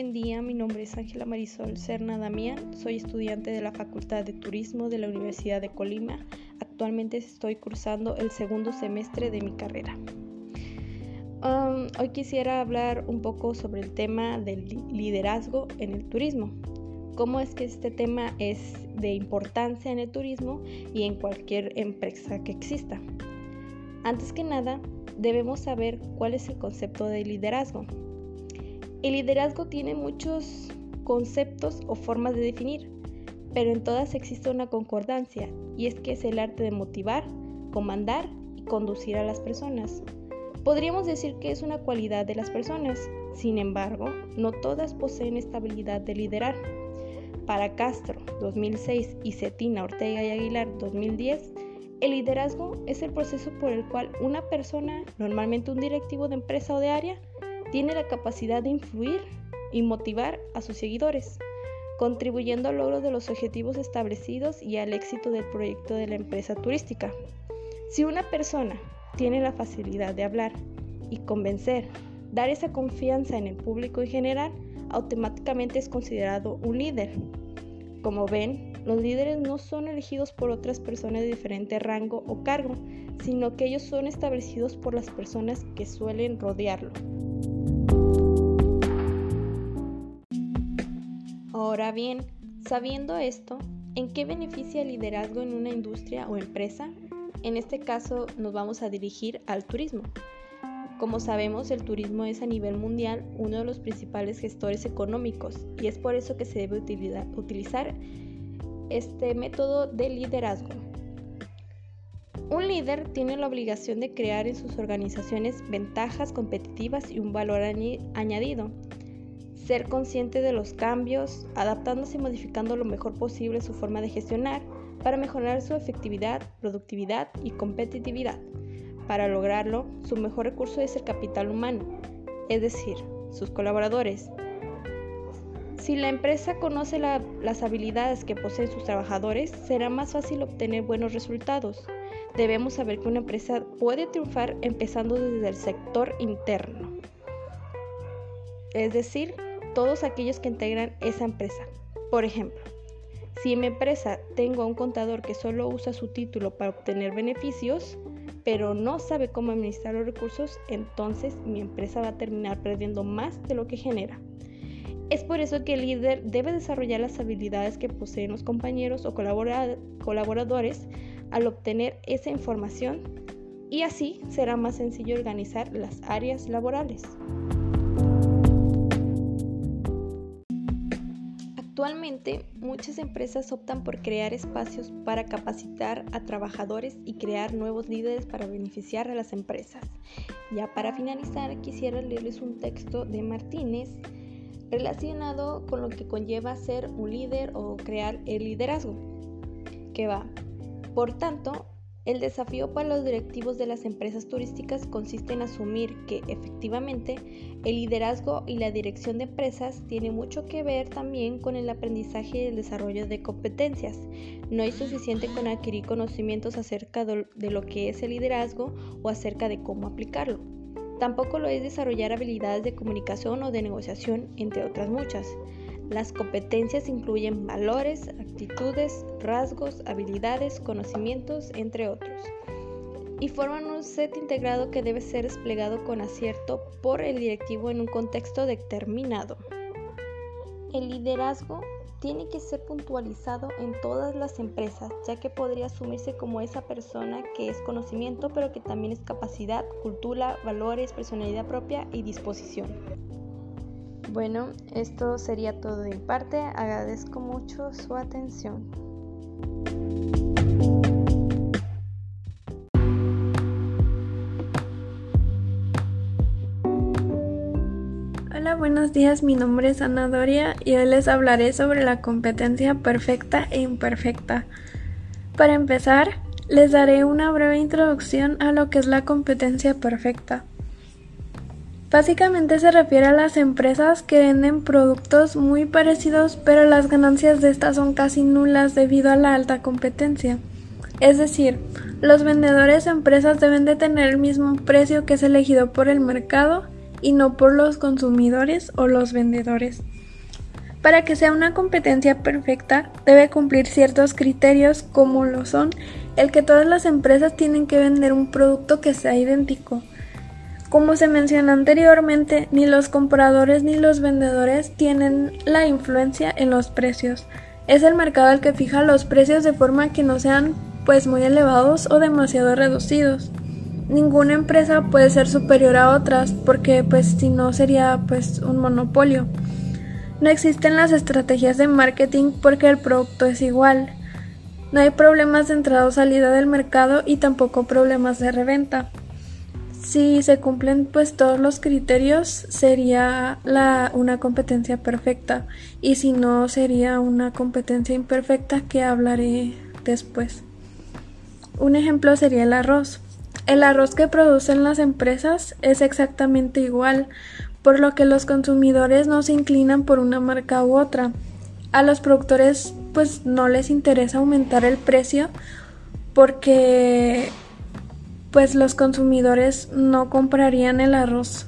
buen día. Mi nombre es Ángela Marisol Serna Damián. Soy estudiante de la Facultad de Turismo de la Universidad de Colima. Actualmente estoy cursando el segundo semestre de mi carrera. Um, hoy quisiera hablar un poco sobre el tema del liderazgo en el turismo. Cómo es que este tema es de importancia en el turismo y en cualquier empresa que exista. Antes que nada, debemos saber cuál es el concepto de liderazgo. El liderazgo tiene muchos conceptos o formas de definir, pero en todas existe una concordancia, y es que es el arte de motivar, comandar y conducir a las personas. Podríamos decir que es una cualidad de las personas, sin embargo, no todas poseen esta habilidad de liderar. Para Castro, 2006, y Cetina, Ortega y Aguilar, 2010, el liderazgo es el proceso por el cual una persona, normalmente un directivo de empresa o de área, tiene la capacidad de influir y motivar a sus seguidores, contribuyendo al logro de los objetivos establecidos y al éxito del proyecto de la empresa turística. Si una persona tiene la facilidad de hablar y convencer, dar esa confianza en el público en general, automáticamente es considerado un líder. Como ven, los líderes no son elegidos por otras personas de diferente rango o cargo, sino que ellos son establecidos por las personas que suelen rodearlo. Ahora bien, sabiendo esto, ¿en qué beneficia el liderazgo en una industria o empresa? En este caso nos vamos a dirigir al turismo. Como sabemos, el turismo es a nivel mundial uno de los principales gestores económicos y es por eso que se debe utilizar este método de liderazgo. Un líder tiene la obligación de crear en sus organizaciones ventajas competitivas y un valor añadido ser consciente de los cambios, adaptándose y modificando lo mejor posible su forma de gestionar para mejorar su efectividad, productividad y competitividad. Para lograrlo, su mejor recurso es el capital humano, es decir, sus colaboradores. Si la empresa conoce las habilidades que poseen sus trabajadores, será más fácil obtener buenos resultados. Debemos saber que una empresa puede triunfar empezando desde el sector interno. Es decir, todos aquellos que integran esa empresa. Por ejemplo, si en mi empresa tengo a un contador que solo usa su título para obtener beneficios, pero no sabe cómo administrar los recursos, entonces mi empresa va a terminar perdiendo más de lo que genera. Es por eso que el líder debe desarrollar las habilidades que poseen los compañeros o colaboradores al obtener esa información y así será más sencillo organizar las áreas laborales. Actualmente, muchas empresas optan por crear espacios para capacitar a trabajadores y crear nuevos líderes para beneficiar a las empresas. Ya para finalizar, quisiera leerles un texto de Martínez relacionado con lo que conlleva ser un líder o crear el liderazgo, que va. Por tanto, el desafío para los directivos de las empresas turísticas consiste en asumir que efectivamente el liderazgo y la dirección de empresas tiene mucho que ver también con el aprendizaje y el desarrollo de competencias. No es suficiente con adquirir conocimientos acerca de lo que es el liderazgo o acerca de cómo aplicarlo. Tampoco lo es desarrollar habilidades de comunicación o de negociación, entre otras muchas. Las competencias incluyen valores, actitudes, rasgos, habilidades, conocimientos, entre otros, y forman un set integrado que debe ser desplegado con acierto por el directivo en un contexto determinado. El liderazgo tiene que ser puntualizado en todas las empresas, ya que podría asumirse como esa persona que es conocimiento, pero que también es capacidad, cultura, valores, personalidad propia y disposición. Bueno, esto sería todo de parte. Agradezco mucho su atención. Hola, buenos días. Mi nombre es Ana Doria y hoy les hablaré sobre la competencia perfecta e imperfecta. Para empezar, les daré una breve introducción a lo que es la competencia perfecta. Básicamente se refiere a las empresas que venden productos muy parecidos pero las ganancias de estas son casi nulas debido a la alta competencia. Es decir, los vendedores o empresas deben de tener el mismo precio que es elegido por el mercado y no por los consumidores o los vendedores. Para que sea una competencia perfecta, debe cumplir ciertos criterios como lo son el que todas las empresas tienen que vender un producto que sea idéntico. Como se mencionó anteriormente, ni los compradores ni los vendedores tienen la influencia en los precios. Es el mercado el que fija los precios de forma que no sean pues muy elevados o demasiado reducidos. Ninguna empresa puede ser superior a otras porque pues si no sería pues un monopolio. No existen las estrategias de marketing porque el producto es igual. No hay problemas de entrada o salida del mercado y tampoco problemas de reventa. Si se cumplen pues todos los criterios sería la, una competencia perfecta y si no sería una competencia imperfecta que hablaré después. Un ejemplo sería el arroz. El arroz que producen las empresas es exactamente igual, por lo que los consumidores no se inclinan por una marca u otra. A los productores pues no les interesa aumentar el precio porque pues los consumidores no comprarían el arroz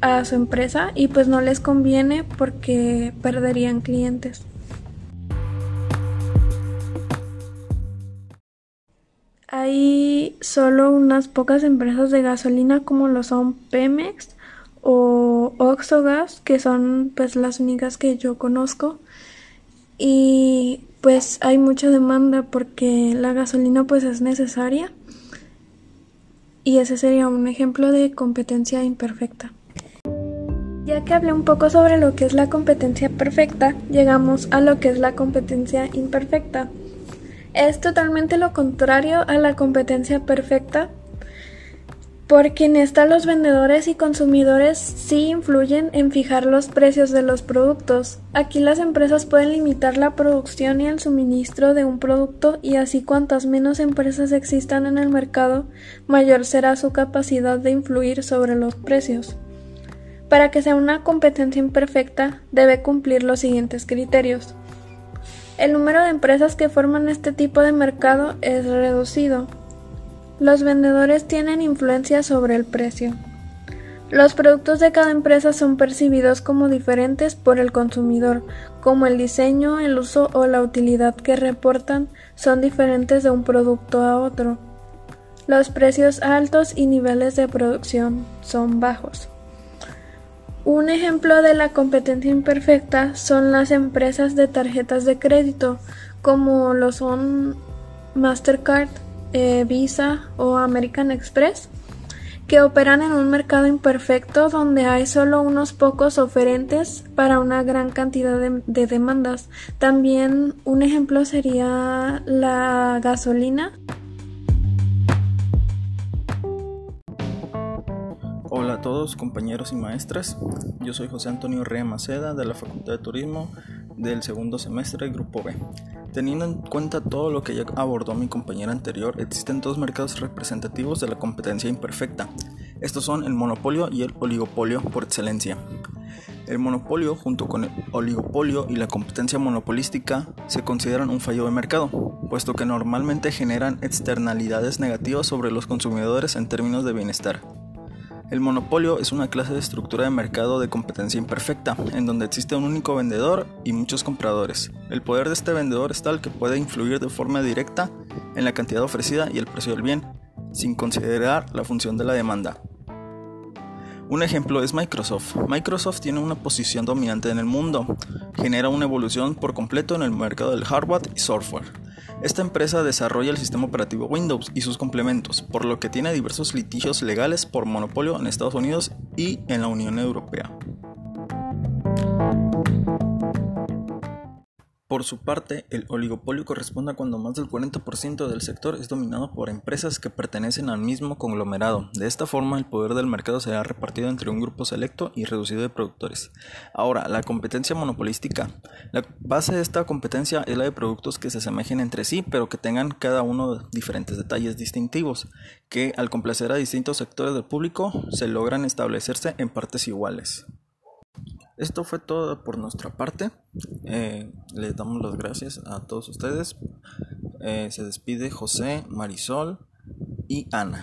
a su empresa y pues no les conviene porque perderían clientes. Hay solo unas pocas empresas de gasolina como lo son Pemex, o Oxogas, que son pues las únicas que yo conozco. Y pues hay mucha demanda porque la gasolina pues es necesaria. Y ese sería un ejemplo de competencia imperfecta. Ya que hablé un poco sobre lo que es la competencia perfecta, llegamos a lo que es la competencia imperfecta. Es totalmente lo contrario a la competencia perfecta, porque en esta los vendedores y consumidores sí influyen en fijar los precios de los productos. Aquí las empresas pueden limitar la producción y el suministro de un producto y así cuantas menos empresas existan en el mercado, mayor será su capacidad de influir sobre los precios. Para que sea una competencia imperfecta, debe cumplir los siguientes criterios. El número de empresas que forman este tipo de mercado es reducido, los vendedores tienen influencia sobre el precio. Los productos de cada empresa son percibidos como diferentes por el consumidor, como el diseño, el uso o la utilidad que reportan son diferentes de un producto a otro. Los precios altos y niveles de producción son bajos. Un ejemplo de la competencia imperfecta son las empresas de tarjetas de crédito, como lo son Mastercard, eh, Visa o American Express, que operan en un mercado imperfecto donde hay solo unos pocos oferentes para una gran cantidad de demandas. También un ejemplo sería la gasolina. Hola a todos compañeros y maestras, yo soy José Antonio Rea Maceda de la Facultad de Turismo del segundo semestre Grupo B. Teniendo en cuenta todo lo que ya abordó mi compañera anterior, existen dos mercados representativos de la competencia imperfecta. Estos son el monopolio y el oligopolio por excelencia. El monopolio junto con el oligopolio y la competencia monopolística se consideran un fallo de mercado, puesto que normalmente generan externalidades negativas sobre los consumidores en términos de bienestar. El monopolio es una clase de estructura de mercado de competencia imperfecta, en donde existe un único vendedor y muchos compradores. El poder de este vendedor es tal que puede influir de forma directa en la cantidad ofrecida y el precio del bien, sin considerar la función de la demanda. Un ejemplo es Microsoft. Microsoft tiene una posición dominante en el mundo, genera una evolución por completo en el mercado del hardware y software. Esta empresa desarrolla el sistema operativo Windows y sus complementos, por lo que tiene diversos litigios legales por monopolio en Estados Unidos y en la Unión Europea. Por su parte, el oligopolio corresponde a cuando más del 40% del sector es dominado por empresas que pertenecen al mismo conglomerado. De esta forma, el poder del mercado será repartido entre un grupo selecto y reducido de productores. Ahora, la competencia monopolística. La base de esta competencia es la de productos que se asemejen entre sí, pero que tengan cada uno diferentes detalles distintivos, que al complacer a distintos sectores del público se logran establecerse en partes iguales. Esto fue todo por nuestra parte. Eh, les damos las gracias a todos ustedes. Eh, se despide José, Marisol y Ana.